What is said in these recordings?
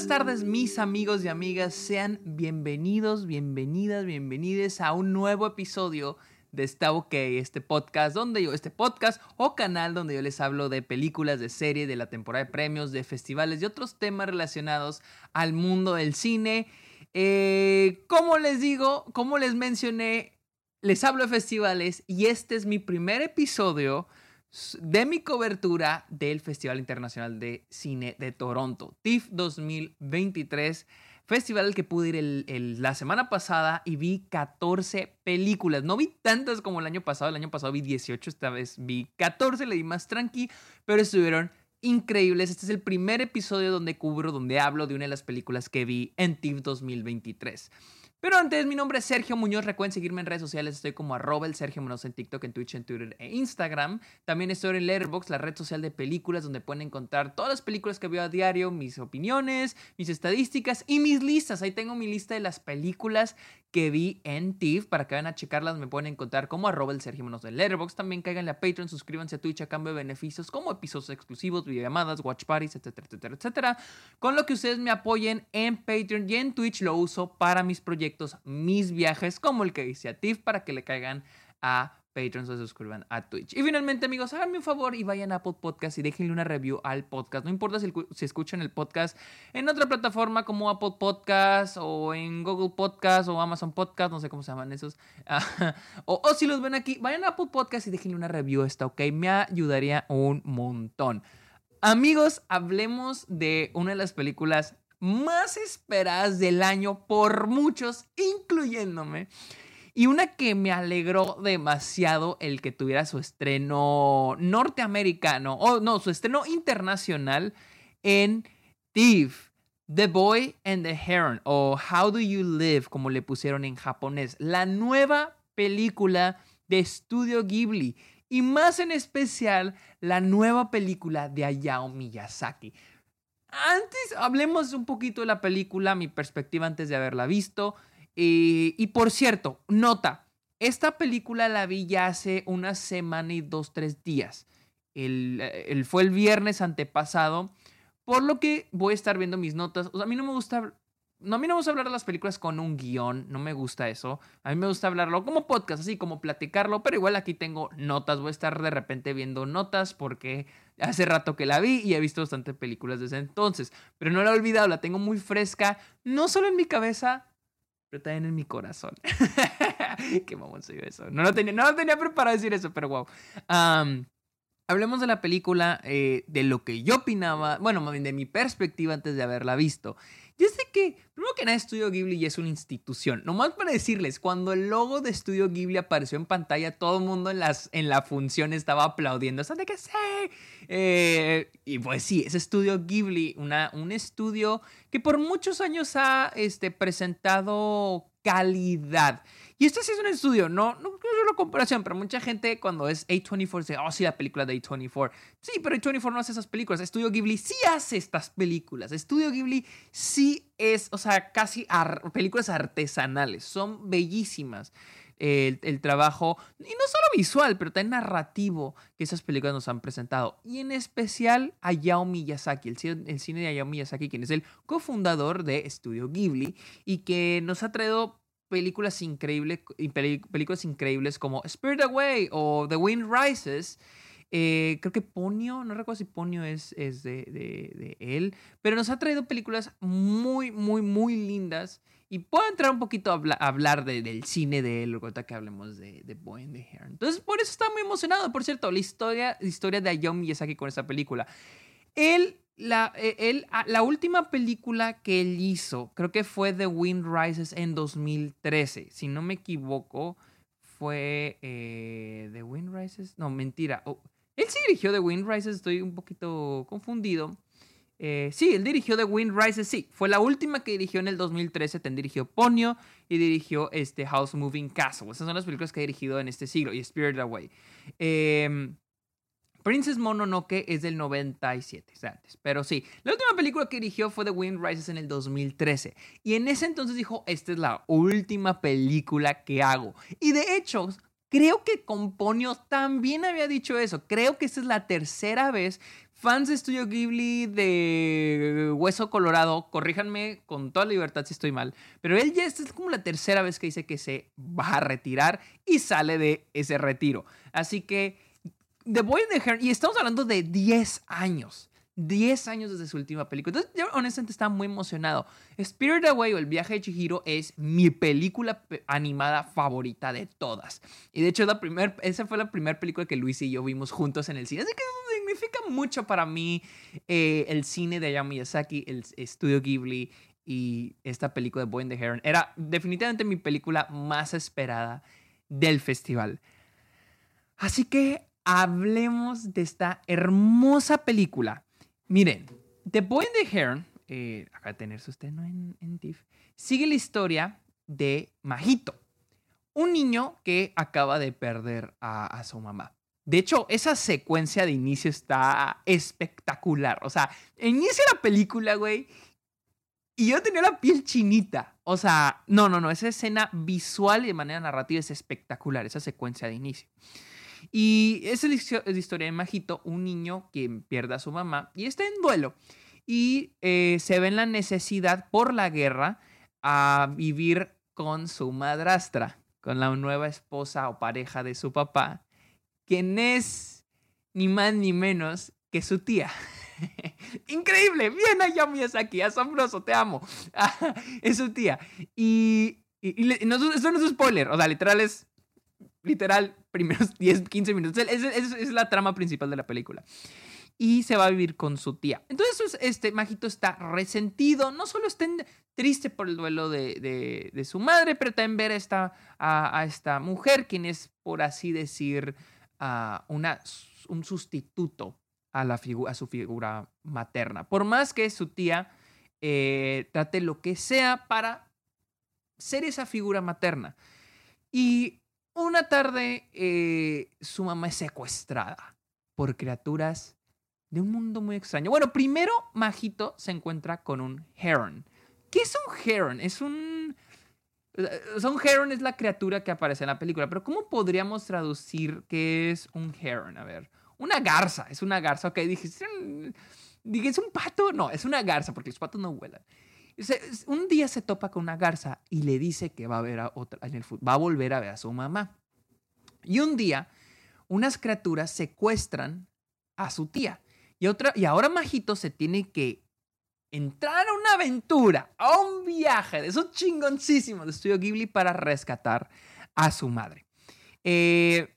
buenas tardes mis amigos y amigas, sean bienvenidos, bienvenidas, bienvenides a un nuevo episodio de Está OK, este podcast donde yo, este podcast o canal donde yo les hablo de películas, de series, de la temporada de premios, de festivales y otros temas relacionados al mundo del cine. Eh, como les digo, como les mencioné, les hablo de festivales y este es mi primer episodio de mi cobertura del Festival Internacional de Cine de Toronto, TIFF 2023, festival al que pude ir la semana pasada y vi 14 películas. No vi tantas como el año pasado, el año pasado vi 18, esta vez vi 14, le di más tranqui, pero estuvieron increíbles. Este es el primer episodio donde cubro, donde hablo de una de las películas que vi en TIFF 2023. Pero antes, mi nombre es Sergio Muñoz. Recuerden seguirme en redes sociales. Estoy como arroba el Sergio Muñoz en TikTok, en Twitch, en Twitter e Instagram. También estoy en Letterboxd, la red social de películas, donde pueden encontrar todas las películas que veo a diario, mis opiniones, mis estadísticas y mis listas. Ahí tengo mi lista de las películas que vi en TIFF. Para que vayan a checarlas, me pueden encontrar como arroba el Sergio Muñoz de Letterboxd. También cáiganle a Patreon, suscríbanse a Twitch a cambio de beneficios como episodios exclusivos, videollamadas, watch parties, etcétera, etcétera, etcétera. Con lo que ustedes me apoyen en Patreon y en Twitch lo uso para mis proyectos, mis viajes, como el que hice a TIFF, para que le caigan a Patreon se suscriban a Twitch. Y finalmente, amigos, háganme un favor y vayan a Apple Podcast y déjenle una review al podcast. No importa si, escuchan el podcast en otra plataforma como Apple Podcast o en Google Podcast o Amazon Podcast, no sé cómo se llaman esos. o, o, si los ven aquí, vayan a Apple Podcast y déjenle una review, está ok. Me ayudaría un montón. Amigos, hablemos de una de las películas más esperadas del año por muchos, incluyéndome. Y una que me alegró demasiado el que tuviera su estreno norteamericano, o no, su estreno internacional en Thief, The Boy and the Heron, o How Do You Live, como le pusieron en japonés. La nueva película de Studio Ghibli. Y más en especial, la nueva película de Hayao Miyazaki. Antes, hablemos un poquito de la película, mi perspectiva antes de haberla visto. Y, por cierto, nota, esta película la vi ya hace una semana y dos, tres días. El, fue el viernes antepasado, por lo que voy a estar viendo mis notas. a mí no me gusta no, a mí no me gusta hablar de las películas con un guion, no me gusta eso. A mí me gusta hablarlo como podcast, así como platicarlo, pero igual aquí tengo notas, voy a estar de repente viendo notas porque hace rato que la vi y he visto bastante películas desde entonces, pero no la he olvidado, la tengo muy fresca, no solo en mi cabeza, pero también en mi corazón. Qué mamón soy eso. No lo tenía, no lo tenía preparado decir eso, pero wow. hablemos de la película, eh, de lo que yo opinaba, bueno, de mi perspectiva antes de haberla visto. Yo sé que, primero que nada, Estudio Ghibli ya es una institución. Nomás para decirles, cuando el logo de Estudio Ghibli apareció en pantalla, todo el mundo en, las, en la función estaba aplaudiendo. ¿Sabes de qué sé? Eh, y pues sí, es Estudio Ghibli, una, un estudio que por muchos años ha este, presentado calidad. Y este sí es un estudio, no, no quiero una comparación, pero mucha gente cuando es A24 dice, oh, sí, la película de A24. Sí, pero A24 no hace esas películas. Estudio Ghibli sí hace estas películas. Estudio Ghibli sí es, o sea, casi películas artesanales. Son bellísimas. El, trabajo, y no solo visual, pero también narrativo que esas películas nos han presentado. Y en especial a Yao Miyazaki, el, el cine de Hayao Miyazaki, quien es el cofundador de Estudio Ghibli y que nos ha traído películas increíbles, películas increíbles como Spirit Away o The Wind Rises. Eh, creo que Ponio, no recuerdo si Ponio es, es de, de, él, pero nos ha traído películas muy, muy, muy lindas. Y puedo entrar un poquito a, hablar del cine de él, ahorita que hablemos de, de Boy and the Heron. Entonces, por eso está muy emocionado. Por cierto, la historia, historia de Hayao Miyazaki con esta película. Él la, eh, ah, la última película que él hizo, creo que fue The Wind Rises en 2013. Si no me equivoco, fue eh, The Wind Rises. No, mentira. Oh, él sí dirigió The Wind Rises, estoy un poquito confundido. Eh, sí, él dirigió The Wind Rises, sí. Fue la última que dirigió en el 2013. Ten dirigió Ponyo y dirigió este House Moving Castle. Esas son las películas que ha dirigido en este siglo. Y Spirit Away. Eh, Princess Mononoke es del 97, antes. Pero sí, la última película que dirigió fue The Wind Rises en el 2013. Y en ese entonces dijo, esta es la última película que hago. Y de hecho, creo que con Ponyo también había dicho eso. Creo que esta es la tercera vez. Fans de Studio Ghibli de Hueso Colorado, corríjanme con toda libertad si estoy mal, pero él ya esta es como la tercera vez que dice que se va a retirar y sale de ese retiro. Así que The Boy and the Heron, y estamos hablando de 10 años. 10 años desde su última película. Entonces, yo honestamente estaba muy emocionado. Spirit Away o El viaje de Chihiro es mi película animada favorita de todas. Y de hecho, la primer, esa fue la primera película que Luis y yo vimos juntos en el cine. Así que eso significa mucho para mí eh, el cine de Hayao Miyazaki, el estudio Ghibli y esta película de Boy and the Heron. Era definitivamente mi película más esperada del festival. Así que hablemos de esta hermosa película Miren, The Boy and the Heron, eh, acá tenerse usted en, en TIFF, sigue la historia de Majito, un niño que acaba de perder a, su mamá. De hecho, esa secuencia de inicio está espectacular. O sea, inicia la película, güey, y yo tenía la piel chinita. O sea, no, no, no, esa escena visual y de manera narrativa es espectacular, esa secuencia de inicio. Y es la historia de Majito, un niño que pierde a su mamá y está en duelo. Y eh, se ve en la necesidad por la guerra a vivir con su madrastra, con la nueva esposa o pareja de su papá, quien es ni más ni menos que su tía. Increíble, bien allá aquí, asombroso, te amo. es su tía. Y, y, no, eso no es spoiler, o sea, literal es literal, primeros 10, 15 minutos. Esa es, la trama principal de la película. Y se va a vivir con su tía. Entonces, este Majito está resentido. No solo está triste por el duelo de, de, su madre, pero también ver a esta, a, esta mujer, quien es, por así decir, una, un sustituto a, la a su figura materna. Por más que su tía eh, trate lo que sea para ser esa figura materna. Y una tarde, eh, su mamá es secuestrada por criaturas de un mundo muy extraño. Bueno, primero, Majito se encuentra con un heron. ¿Qué es un heron? Es un... Sea, un heron es la criatura que aparece en la película, pero ¿cómo podríamos traducir qué es un heron? A ver, una garza, es una garza. Ok, dije, dije, ¿es un pato? No, es una garza, porque los patos no vuelan un día se topa con una garza y le dice que va a ver a otra va a volver a ver a su mamá. Y un día unas criaturas secuestran a su tía. Y, otra, y ahora Majito se tiene que entrar a una aventura, a un viaje de esos chingoncísimos de Estudio Ghibli para rescatar a su madre. Eh,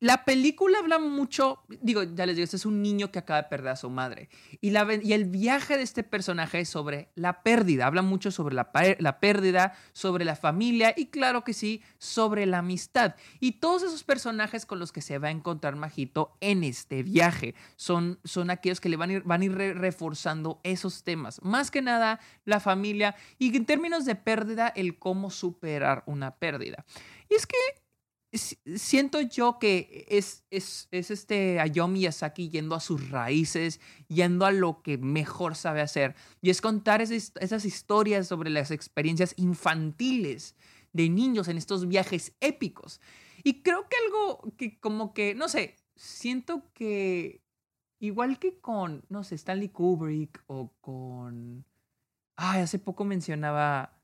la película habla mucho, digo, ya les digo, este es un niño que acaba de perder a su madre. Y, el viaje de este personaje es sobre la pérdida. Habla mucho sobre la, pérdida, sobre la familia y claro que sí, sobre la amistad. Y todos esos personajes con los que se va a encontrar Majito en este viaje son, son aquellos que le van a ir, van a ir reforzando esos temas. Más que nada, la familia y en términos de pérdida, el cómo superar una pérdida. Y es que siento yo que es, es, es este Hayao Miyazaki yendo a sus raíces, yendo a lo que mejor sabe hacer. Y es contar esas, historias sobre las experiencias infantiles de niños en estos viajes épicos. Y creo que algo que como que, no sé, siento que igual que con, no sé, Stanley Kubrick o con... Ay, hace poco mencionaba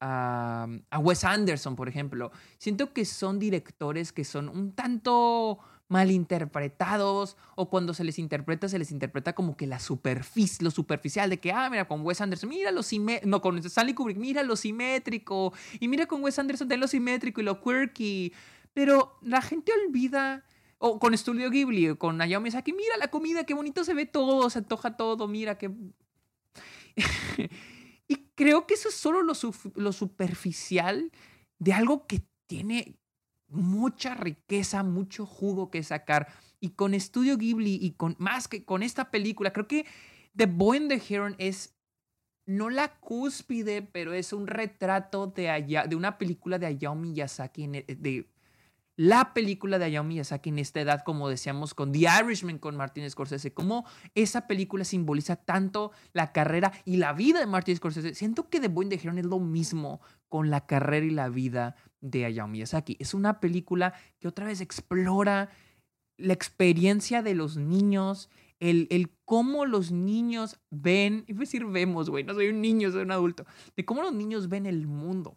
a, Wes Anderson, por ejemplo. Siento que son directores que son un tanto malinterpretados o cuando se les interpreta, se les interpreta como que la superficie, lo superficial de que, ah, mira, con Wes Anderson, mira lo simétrico, no, con Stanley Kubrick, mira lo simétrico, y mira con Wes Anderson, de lo simétrico y lo quirky, pero la gente olvida, o con Studio Ghibli, o con Hayao Miyazaki, mira la comida, qué bonito se ve todo, se antoja todo, mira qué... Creo que eso es solo lo, lo superficial de algo que tiene mucha riqueza, mucho jugo que sacar. Y con Studio Ghibli y con más que con esta película, creo que The Boy and the Heron es no la cúspide, pero es un retrato de, allá, de una película de Hayao Miyazaki, de la película de Hayao Miyazaki en esta edad, como decíamos con The Irishman con Martin Scorsese, cómo esa película simboliza tanto la carrera y la vida de Martin Scorsese. Siento que The Boy and the Heron es lo mismo con la carrera y la vida de Hayao Miyazaki. Es una película que otra vez explora la experiencia de los niños, el, el cómo los niños ven, y decir vemos, güey, no soy un niño, soy un adulto, de cómo los niños ven el mundo.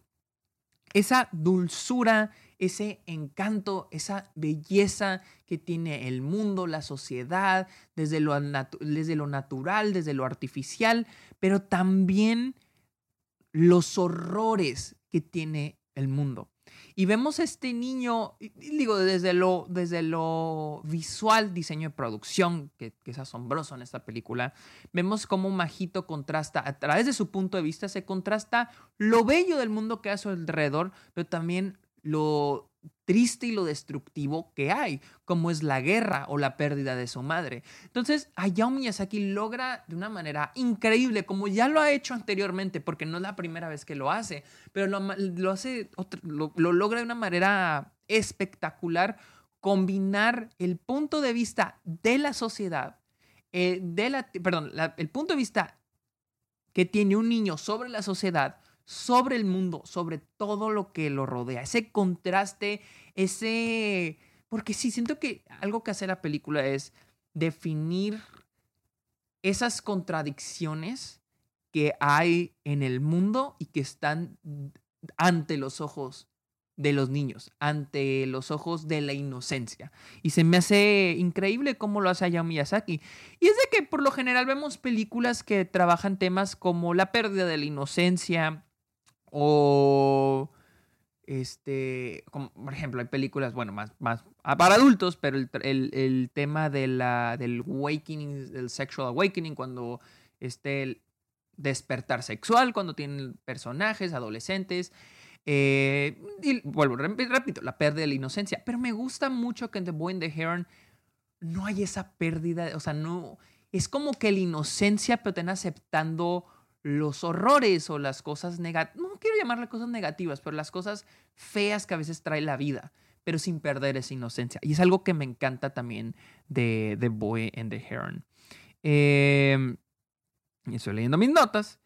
Esa dulzura, ese encanto, esa belleza que tiene el mundo, la sociedad, desde lo, desde lo natural, desde lo artificial, pero también los horrores que tiene el mundo. Y vemos a este niño, digo, desde lo, desde lo visual, diseño de producción, que, que, es asombroso en esta película, vemos cómo Majito contrasta, a través de su punto de vista, se contrasta lo bello del mundo que hay a su alrededor, pero también lo triste y lo destructivo que hay, como es la guerra o la pérdida de su madre. Entonces, Hayao Miyazaki logra de una manera increíble, como ya lo ha hecho anteriormente, porque no es la primera vez que lo hace, pero lo, hace, lo, logra de una manera espectacular, combinar el punto de vista de la sociedad, eh, de la, perdón, el punto de vista que tiene un niño sobre la sociedad, sobre el mundo, sobre todo lo que lo rodea. Ese contraste, ese... Porque sí, siento que algo que hace la película es definir esas contradicciones que hay en el mundo y que están ante los ojos de los niños, ante los ojos de la inocencia. Y se me hace increíble cómo lo hace Hayao Miyazaki. Y es de que por lo general vemos películas que trabajan temas como la pérdida de la inocencia, o, este, por ejemplo, hay películas, bueno, más, más ah, para adultos, pero el, el, tema de la, del awakening, del sexual awakening, cuando esté el despertar sexual, cuando tienen personajes, adolescentes. Eh, y vuelvo, repito, la pérdida de la inocencia. Pero me gusta mucho que en The Boy and the Heron no hay esa pérdida, o sea, no, es como que la inocencia, pero estén aceptando los horrores o las cosas negativas, no quiero llamarle cosas negativas, pero las cosas feas que a veces trae la vida, pero sin perder esa inocencia. Y es algo que me encanta también de The Boy and the Heron. Estoy leyendo mis notas.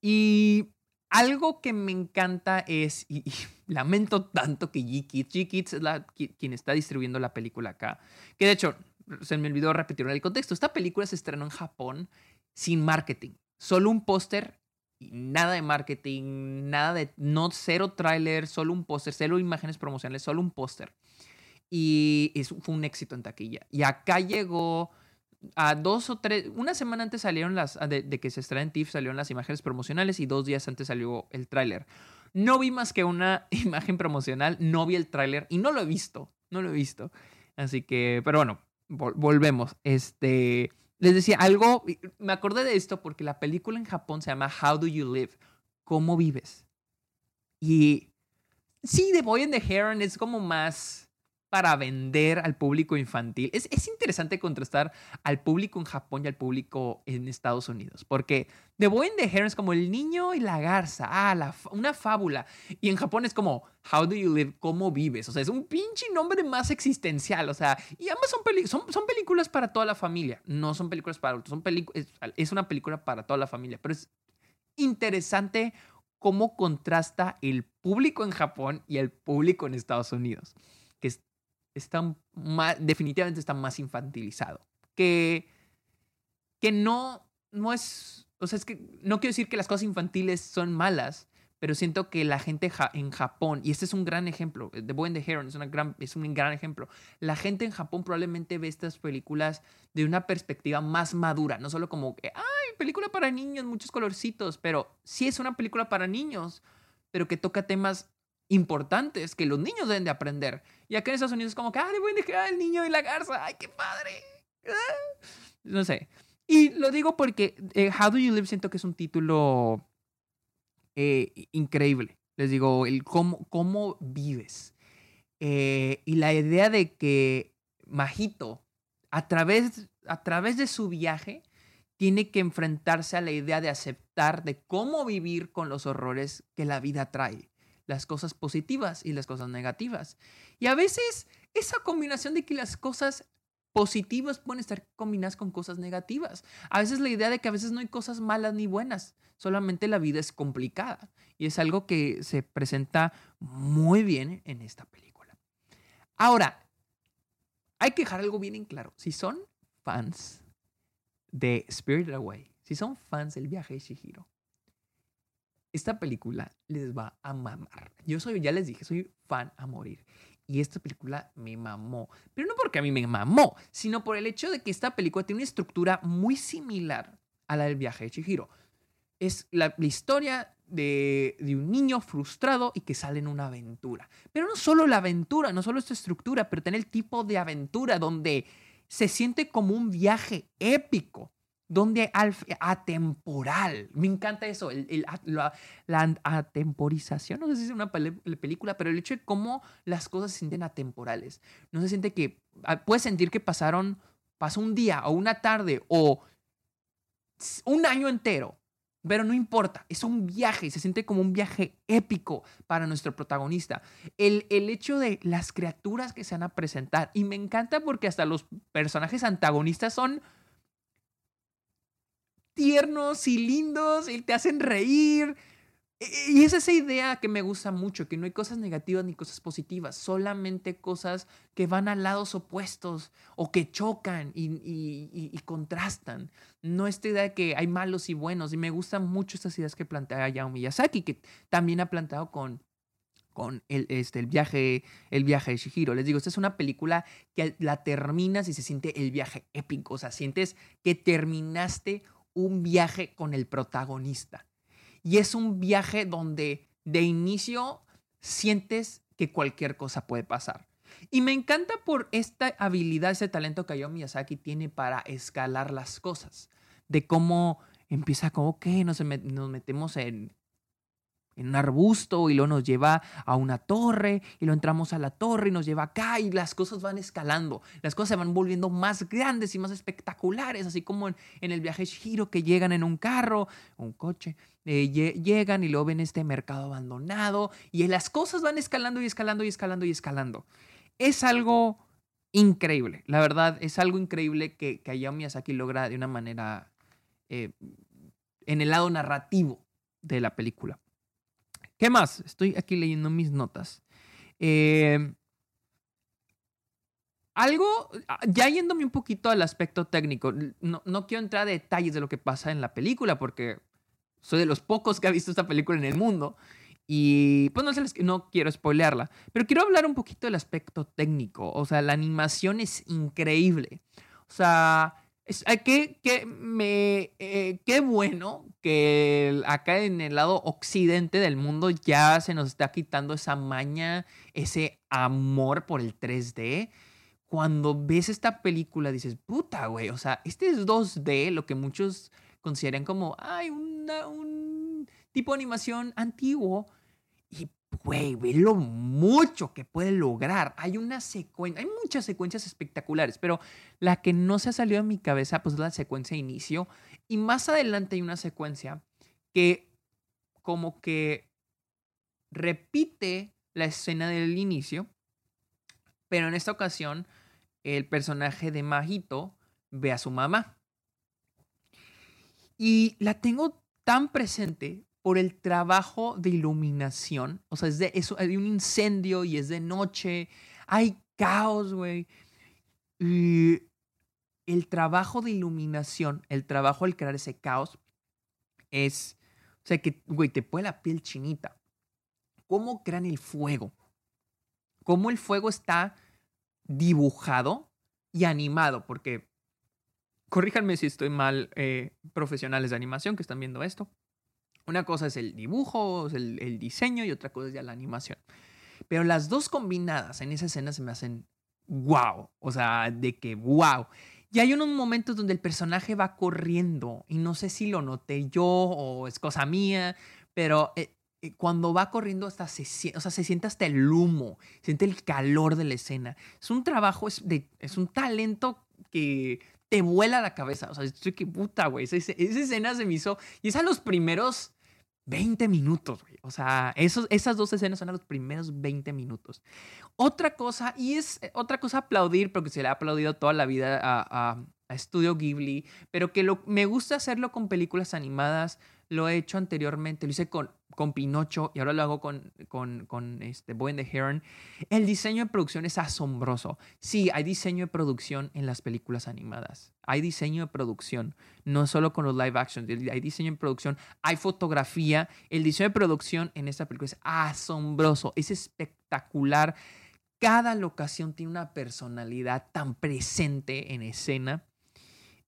Y algo que me encanta es, y, lamento tanto que G-Kids, G-Kids es la, quien está distribuyendo la película acá, que de hecho, se me olvidó repetir el contexto, esta película se estrenó en Japón sin marketing solo un póster, nada de marketing, nada de, no cero tráiler, solo un póster, cero imágenes promocionales, solo un póster. Y eso fue un éxito en taquilla. Y acá llegó a dos o tres, una semana antes salieron las, de, que se en TIFF salieron las imágenes promocionales y dos días antes salió el tráiler. No vi más que una imagen promocional, no vi el tráiler y no lo he visto, no lo he visto. Así que, pero bueno, volvemos. Este, les decía algo, me acordé de esto porque la película en Japón se llama How Do You Live? ¿Cómo vives? Y sí, The Boy and the Heron es como más para vender al público infantil. Es, interesante contrastar al público en Japón y al público en Estados Unidos, porque The Boy and the Heron es como el niño y la garza, ah, una fábula. Y en Japón es como How do you live? ¿Cómo vives? O sea, es un pinche nombre más existencial, o sea, y ambas son, son, son películas para toda la familia, no son películas para adultos, son es, es una película para toda la familia, pero es interesante cómo contrasta el público en Japón y el público en Estados Unidos está definitivamente está más infantilizado. Que, que no, no es, o sea, es que no quiero decir que las cosas infantiles son malas, pero siento que la gente en Japón, y este es un gran ejemplo, The Boy and the Heron es, una gran, es un gran ejemplo, la gente en Japón probablemente ve estas películas de una perspectiva más madura, no solo como ay, película para niños, muchos colorcitos, pero sí es una película para niños, pero que toca temas importantes que los niños deben de aprender. Y acá en Estados Unidos es como que, ah, le voy a dejar el niño y la garza, ay, qué padre. Ah. No sé. Y lo digo porque eh, How Do You Live siento que es un título eh, increíble. Les digo, el cómo, cómo vives. Eh, y la idea de que Majito, a través, a través de su viaje, tiene que enfrentarse a la idea de aceptar de cómo vivir con los horrores que la vida trae las cosas positivas y las cosas negativas. Y a veces esa combinación de que las cosas positivas pueden estar combinadas con cosas negativas. A veces la idea de que a veces no hay cosas malas ni buenas, solamente la vida es complicada. Y es algo que se presenta muy bien en esta película. Ahora, hay que dejar algo bien en claro. Si son fans de Spirit Away, si son fans del viaje de Shihiro, esta película les va a mamar. Yo soy, ya les dije, soy fan a morir. Y esta película me mamó. Pero no porque a mí me mamó, sino por el hecho de que esta película tiene una estructura muy similar a la del viaje de Chihiro. Es la, historia de, de, un niño frustrado y que sale en una aventura. Pero no solo la aventura, no solo esta estructura, pero tiene el tipo de aventura donde se siente como un viaje épico donde atemporal. Me encanta eso, la, atemporización. No sé si es una película, pero el hecho de cómo las cosas se sienten atemporales. No se siente que. Ah, puedes sentir que pasaron. Pasó un día o una tarde o un año entero. Pero no importa, es un viaje, se siente como un viaje épico para nuestro protagonista. El, el hecho de las criaturas que se van a presentar, y me encanta porque hasta los personajes antagonistas son tiernos y lindos y te hacen reír. E, y es esa idea que me gusta mucho, que no hay cosas negativas ni cosas positivas, solamente cosas que van a lados opuestos o que chocan y, contrastan. No esta idea de que hay malos y buenos. Y me gustan mucho estas ideas que plantea Hayao Miyazaki, que también ha planteado con, el, este, viaje, el viaje de Shihiro. Les digo, esta es una película que la terminas y se siente el viaje épico. O sea, sientes que terminaste un viaje con el protagonista. Y es un viaje donde de inicio sientes que cualquier cosa puede pasar. Y me encanta por esta habilidad, ese talento que Hayao Miyazaki tiene para escalar las cosas. De cómo empieza como, nos, nos metemos en en un arbusto y luego nos lleva a una torre y lo entramos a la torre y nos lleva acá y las cosas van escalando, las cosas se van volviendo más grandes y más espectaculares, así como en, el viaje Shiro que llegan en un carro, un coche, eh, llegan y luego ven este mercado abandonado y las cosas van escalando y escalando y escalando y escalando. Es algo increíble, la verdad, es algo increíble que, que Hayao Miyazaki logra de una manera eh, en el lado narrativo de la película. ¿Qué más? Estoy aquí leyendo mis notas. Eh, algo, ah, ya yéndome un poquito al aspecto técnico, no, no, quiero entrar a detalles de lo que pasa en la película porque soy de los pocos que ha visto esta película en el mundo y pues no, sé, no quiero spoilearla, pero quiero hablar un poquito del aspecto técnico, o sea, la animación es increíble, o sea, es, qué, me, eh, qué bueno que acá en el lado occidente del mundo ya se nos está quitando esa maña, ese amor por el 3D. Cuando ves esta película dices, puta, güey, o sea, este es 2D, lo que muchos consideran como, ay, un tipo de animación antiguo. Güey, ve lo mucho que puede lograr. Hay una secuencia, hay muchas secuencias espectaculares, pero la que no se ha salido de mi cabeza, pues es la secuencia de inicio. Y más adelante hay una secuencia que como que repite la escena del inicio, pero en esta ocasión el personaje de Majito ve a su mamá. Y la tengo tan presente por el trabajo de iluminación. O sea, es de eso, hay un incendio y es de noche, hay caos, güey. Y el trabajo de iluminación, el trabajo al crear ese caos, es, o sea, que, güey, te pone la piel chinita. ¿Cómo crean el fuego? ¿Cómo el fuego está dibujado y animado? Porque, corríjanme si estoy mal, eh, profesionales de animación que están viendo esto. Una cosa es el dibujo, el, el diseño y otra cosa es ya la animación. Pero las dos combinadas en esa escena se me hacen wow. O sea, de que wow. Y hay unos momentos donde el personaje va corriendo y no sé si lo noté yo o es cosa mía, pero eh, eh, cuando va corriendo hasta se, o sea, se siente hasta el humo, siente el calor de la escena. Es un trabajo, es un talento que te vuela la cabeza. O sea, estoy que puta, güey. Esa, esa, escena se me hizo. Y es a los primeros 20 minutos, güey. O sea, esos, esas dos escenas son a los primeros 20 minutos. Otra cosa, y es eh, otra cosa aplaudir, porque se le ha aplaudido toda la vida a, a, a Ghibli, pero que lo, me gusta hacerlo con películas animadas. Lo he hecho anteriormente, lo hice con, con Pinocho y ahora lo hago con, con, este Boy and the Heron. El diseño de producción es asombroso. Sí, hay diseño de producción en las películas animadas. Hay diseño de producción, no solo con los live action, hay diseño de producción, hay fotografía. El diseño de producción en esta película es asombroso, es espectacular. Cada locación tiene una personalidad tan presente en escena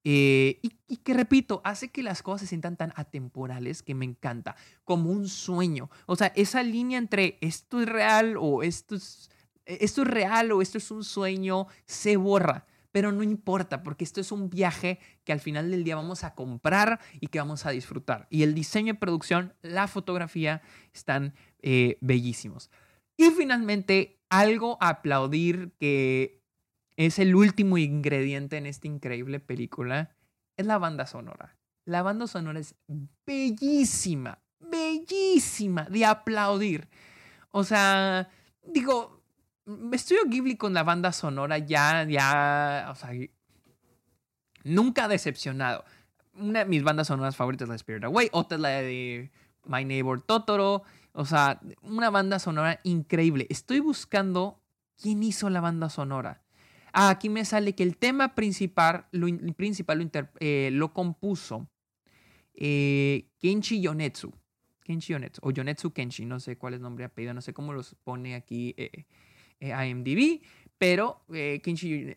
eh, y, que repito, hace que las cosas se sientan tan atemporales que me encanta, como un sueño. O sea, esa línea entre esto es real o esto es, e, esto es real o esto es un sueño se borra. Pero no importa, porque esto es un viaje que al final del día vamos a comprar y que vamos a disfrutar. Y el diseño de producción, la fotografía están eh, bellísimos. Y finalmente, algo a aplaudir que es el último ingrediente en esta increíble película, es la banda sonora. La banda sonora es bellísima, bellísima, de aplaudir. O sea, digo, estudio Ghibli con la banda sonora ya, ya, o sea, nunca decepcionado. Una de mis bandas sonoras favoritas es la Spirit Away, otra es la de My Neighbor Totoro. O sea, una banda sonora increíble. Estoy buscando quién hizo la banda sonora. Ah, aquí me sale que el tema principal lo, principal lo, eh, lo compuso eh, Kenshi Yonetsu. Kenshi Yonetsu, o Yonetsu Kenshi, no sé cuál es el nombre y apellido, no sé cómo los pone aquí eh, IMDb, pero Kenshi,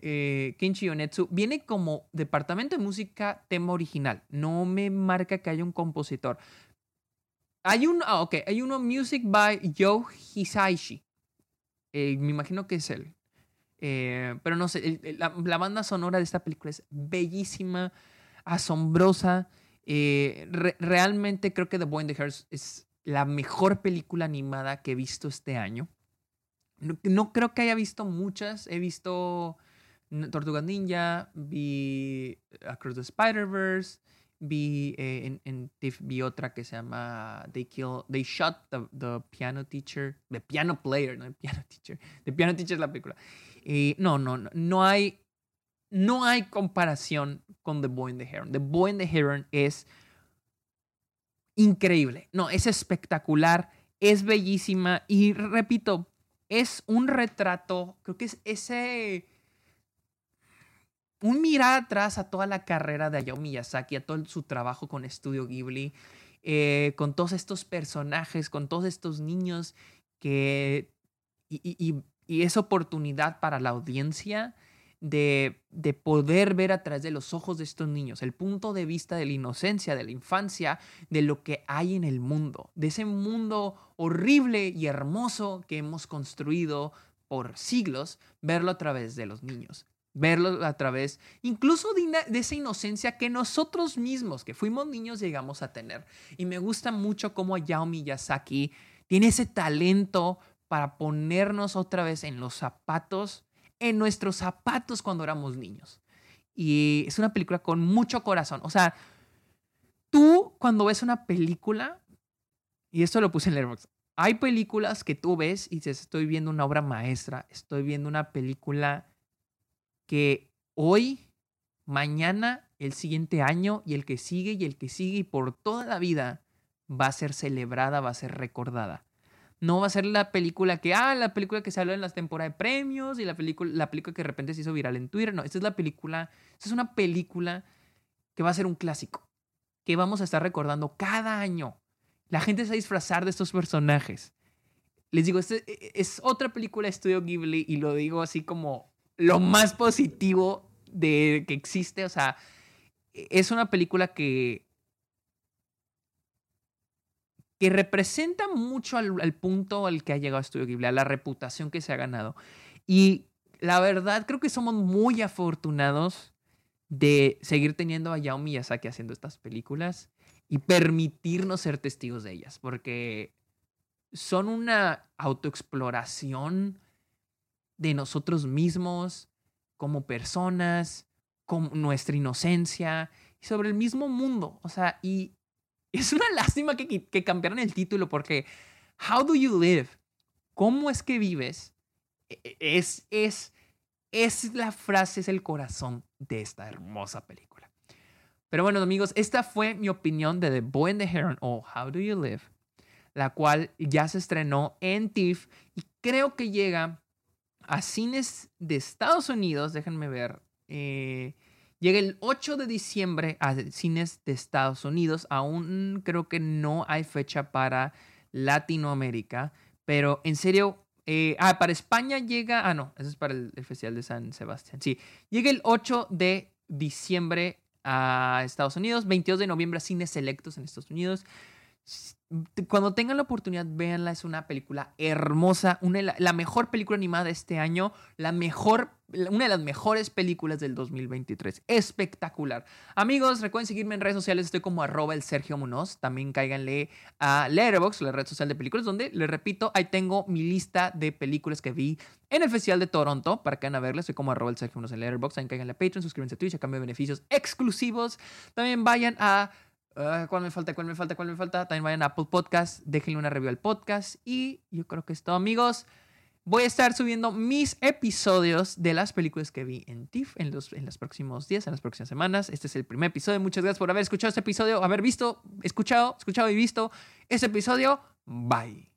Kenshi Yonetsu viene como departamento de música tema original. No me marca que haya un compositor. Hay un, ah, ok, hay uno Music by Joe Hisaishi. me imagino que es él. Eh, pero no sé, la, banda sonora de esta película es bellísima, asombrosa. Eh, realmente creo que The Boy and the Hearts es la mejor película animada que he visto este año. No, creo que haya visto muchas. He visto Tortuga Ninja, vi Across the Spider-Verse, vi eh, en, en vi otra que se llama They Kill, They Shot the, the Piano Teacher, The Piano Player, no The Piano Teacher. The Piano Teacher es la película. Eh, no, no, no, no hay, no hay comparación con The Boy and the Heron. The Boy and the Heron es increíble, no, es espectacular, es bellísima y repito, es un retrato, creo que es ese un mirar atrás a toda la carrera de Hayao Miyazaki, a todo su trabajo con Studio Ghibli, eh, con todos estos personajes, con todos estos niños que... y, y esa oportunidad para la audiencia de, de, poder ver a través de los ojos de estos niños, el punto de vista de la inocencia, de la infancia, de lo que hay en el mundo, de ese mundo horrible y hermoso que hemos construido por siglos, verlo a través de los niños, verlo a través incluso de, esa inocencia que nosotros mismos, que fuimos niños, llegamos a tener. Y me gusta mucho cómo Yao Miyazaki tiene ese talento para ponernos otra vez en los zapatos, en nuestros zapatos cuando éramos niños. Y es una película con mucho corazón. O sea, tú cuando ves una película, y esto lo puse en Letterboxd, hay películas que tú ves y dices, estoy viendo una obra maestra, estoy viendo una película que hoy, mañana, el siguiente año y el que sigue y el que sigue y por toda la vida va a ser celebrada, va a ser recordada. No va a ser la película que, ah, la película que salió en las temporadas de premios y la película, la película que de repente se hizo viral en Twitter. No, esta es la película, esta es una película que va a ser un clásico, que vamos a estar recordando cada año. La gente se va a disfrazar de estos personajes. Les digo, este e, e, es otra película de Studio Ghibli y lo digo así como lo más positivo de que existe. O sea, es una película que que representa mucho al, punto al que ha llegado Studio Ghibli, a la reputación que se ha ganado. Y la verdad, creo que somos muy afortunados de seguir teniendo a Yao Miyazaki haciendo estas películas y permitirnos ser testigos de ellas, porque son una autoexploración de nosotros mismos como personas, con nuestra inocencia sobre el mismo mundo. O sea, y Es una lástima que, que cambiaran el título porque How Do You Live? ¿Cómo es que vives? E, e, es, es, es la frase, es el corazón de esta hermosa película. Pero bueno, amigos, esta fue mi opinión de The Boy and the Heron o How Do You Live, la cual ya se estrenó en TIFF y creo que llega a cines de Estados Unidos. Déjenme ver. Eh, llega el 8 de diciembre a cines de Estados Unidos. Aún creo que no hay fecha para Latinoamérica. Pero en serio, eh, ah, para España llega, ah, no, eso es para el, Festival de San Sebastián. Sí, llega el 8 de diciembre a Estados Unidos, 22 de noviembre a cines selectos en Estados Unidos. Cuando tengan la oportunidad, véanla. Es una película hermosa. Una, la mejor película animada de este año. La mejor, una de las mejores películas del 2023. Espectacular. Amigos, recuerden seguirme en redes sociales. Estoy como arroba el Sergio Munoz. También cáiganle a Letterboxd, la red social de películas, donde, les repito, ahí tengo mi lista de películas que vi en el Festival de Toronto. Para que vayan a verla. Estoy como arroba el Sergio Munoz en Letterboxd. También cáiganle a Patreon, suscríbanse a Twitch a cambio de beneficios exclusivos. También vayan a Ah, ¿Cuál me falta? ¿Cuál me falta? ¿Cuál me falta? También vayan a Apple Podcast, déjenle una review al podcast. Y yo creo que es todo, amigos. Voy a estar subiendo mis episodios de las películas que vi en TIFF en los, en los próximos días, en las próximas semanas. Este es el primer episodio. Muchas gracias por haber escuchado este episodio, haber visto, escuchado, escuchado y visto este episodio. Bye.